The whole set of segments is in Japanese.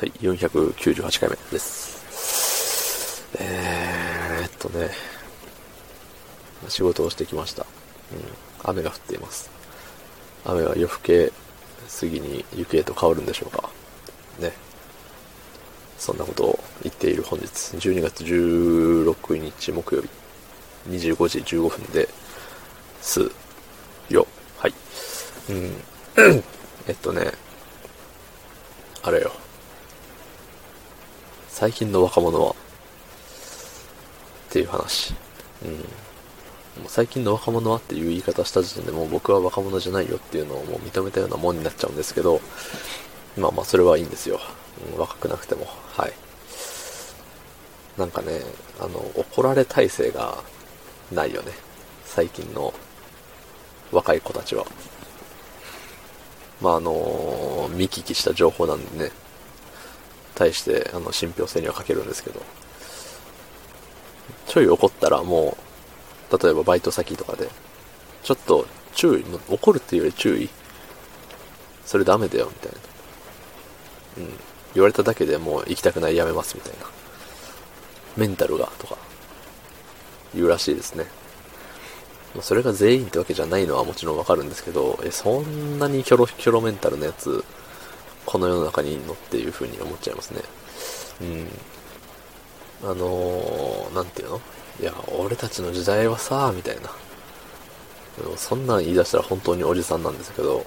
はい、498回目です。えー、っとね、仕事をしてきました。うん、雨が降っています。雨は夜更け過ぎに雪へと変わるんでしょうか。ね。そんなことを言っている本日、12月16日木曜日、25時15分ですよ。はい。うん。えっとね、あれよ。最近の若者は、っていう話。うん。もう最近の若者はっていう言い方した時点でもう僕は若者じゃないよっていうのをもう認めたようなもんになっちゃうんですけど、まあまあそれはいいんですよ。うん、若くなくても。はい。なんかね、あの、怒られ体制がないよね。最近の若い子たちは。まああの見聞きした情報なんでね、対して、あの、信憑性には欠けるんですけど、ちょい怒ったらもう、例えばバイト先とかで、ちょっと注意、怒るっていうより注意、それダメだよ、みたいな。うん。言われただけでもう行きたくない、やめます、みたいな。メンタルが、とか、言うらしいですね。それが全員ってわけじゃないのはもちろんわかるんですけど、え、そんなにキョロキョロメンタルなやつ、この世の中にいんのっていう風に思っちゃいますね。うん。あのー、なんていうの？いや、俺たちの時代はさ、みたいな。そんなん言い出したら本当におじさんなんですけど、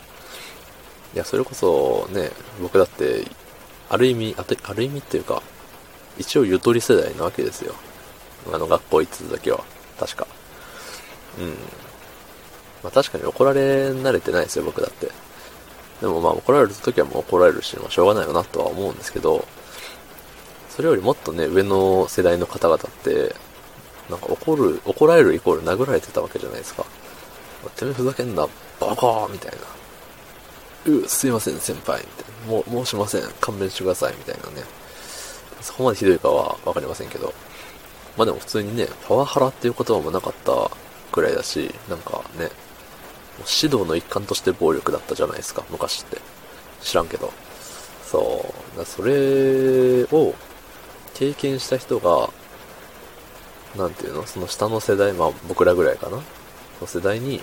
いや、それこそね、僕だって、ある意味、あある意味っていうか、一応ゆとり世代なわけですよ。あの学校行ってただけは。確か。うん。まあ確かに怒られ慣れてないですよ、僕だって。でもまあ怒られる時はもう怒られるし、まあしょうがないよなとは思うんですけど、それよりもっとね、上の世代の方々って、なんか怒る、怒られるイコール殴られてたわけじゃないですか。てめえふざけんな、バカーみたいな。う、すいません、先輩、みたいな。もう、申しません、勘弁してください、みたいなね。そこまでひどいかはわかりませんけど。まあでも普通にね、パワハラっていう言葉もなかったくらいだし、なんかね、指導の一環として暴力だったじゃないですか、昔って。知らんけど。そう。それを経験した人が、なんていうの？その下の世代、まあ僕らぐらいかな？の世代に、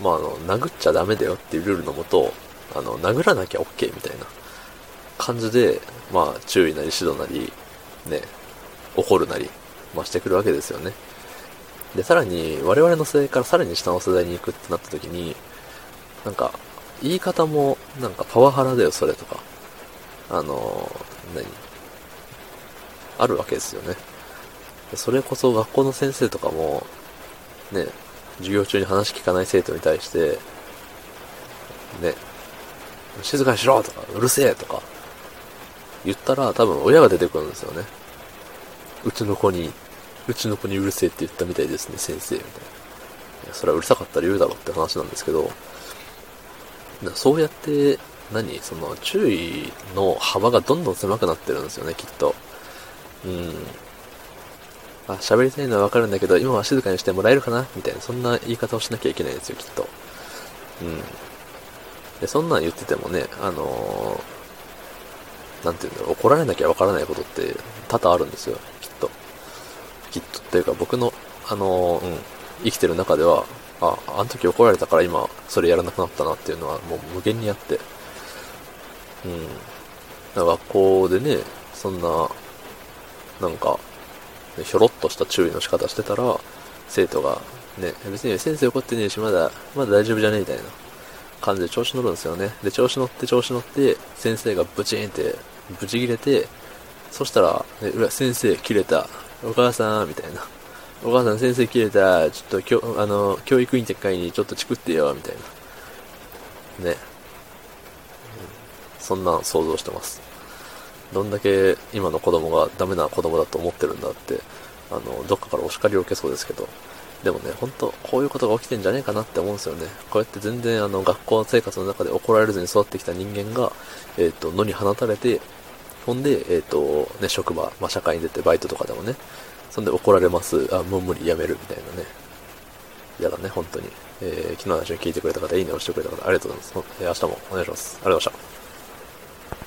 まああの、殴っちゃダメだよっていうルールのもと、あの、殴らなきゃ OK みたいな感じで、まあ注意なり指導なり、ね、怒るなり、まあしてくるわけですよね。で、さらに、我々の世代からさらに下の世代に行くってなった時に、なんか、言い方も、なんかパワハラだよ、それとか。あの、何？あるわけですよね。それこそ学校の先生とかも、ね、授業中に話聞かない生徒に対して、ね、静かにしろとか、うるせえとか、言ったら多分親が出てくるんですよね。うちの子にうちの子にうるせえって言ったみたいですね、先生、みたいな。いや、それはうるさかったら言うだろって話なんですけど、そうやって、何その、注意の幅がどんどん狭くなってるんですよね、きっと。うん。あ、喋りたいのはわかるんだけど、今は静かにしてもらえるかなみたいな、そんな言い方をしなきゃいけないんですよ、きっと。うん。で、そんなん言っててもね、あのー、なんていうんだろう、怒られなきゃわからないことって多々あるんですよ。きっとっていうか僕の、あの、うん、生きてる中では、あ、あの時怒られたから今それやらなくなったなっていうのはもう無限にあって、うん。学校でね、そんな、なんか、ひょろっとした注意の仕方してたら、生徒が、ね、別に先生怒ってねえし、まだ、まだ大丈夫じゃねえみたいな感じで調子乗るんですよね。で、調子乗って調子乗って、先生がブチーンって、ブチ切れて、そしたら、ね、うわ、先生切れた。お母さん、みたいな。お母さん先生切れた。ちょっと、きょあの、教育委員会にちょっとチクってよ、みたいな。ね。そんな想像してます。どんだけ今の子供がダメな子供だと思ってるんだって、あの、どっかからお叱りを受けそうですけど、でもね、ほんと、こういうことが起きてんじゃねえかなって思うんですよね。こうやって全然あの、学校生活の中で怒られずに育ってきた人間が、えっ、ー、と、野に放たれて、ほんで、えっ、ー、と、ね、職場、まあ、社会に出てバイトとかでもね、そんで怒られます、あ、もう無理、やめる、みたいなね。嫌だね、本当に。えー、昨日の話を聞いてくれた方、いいねをしてくれた方、ありがとうございます。えー、明日もお願いします。ありがとうございました。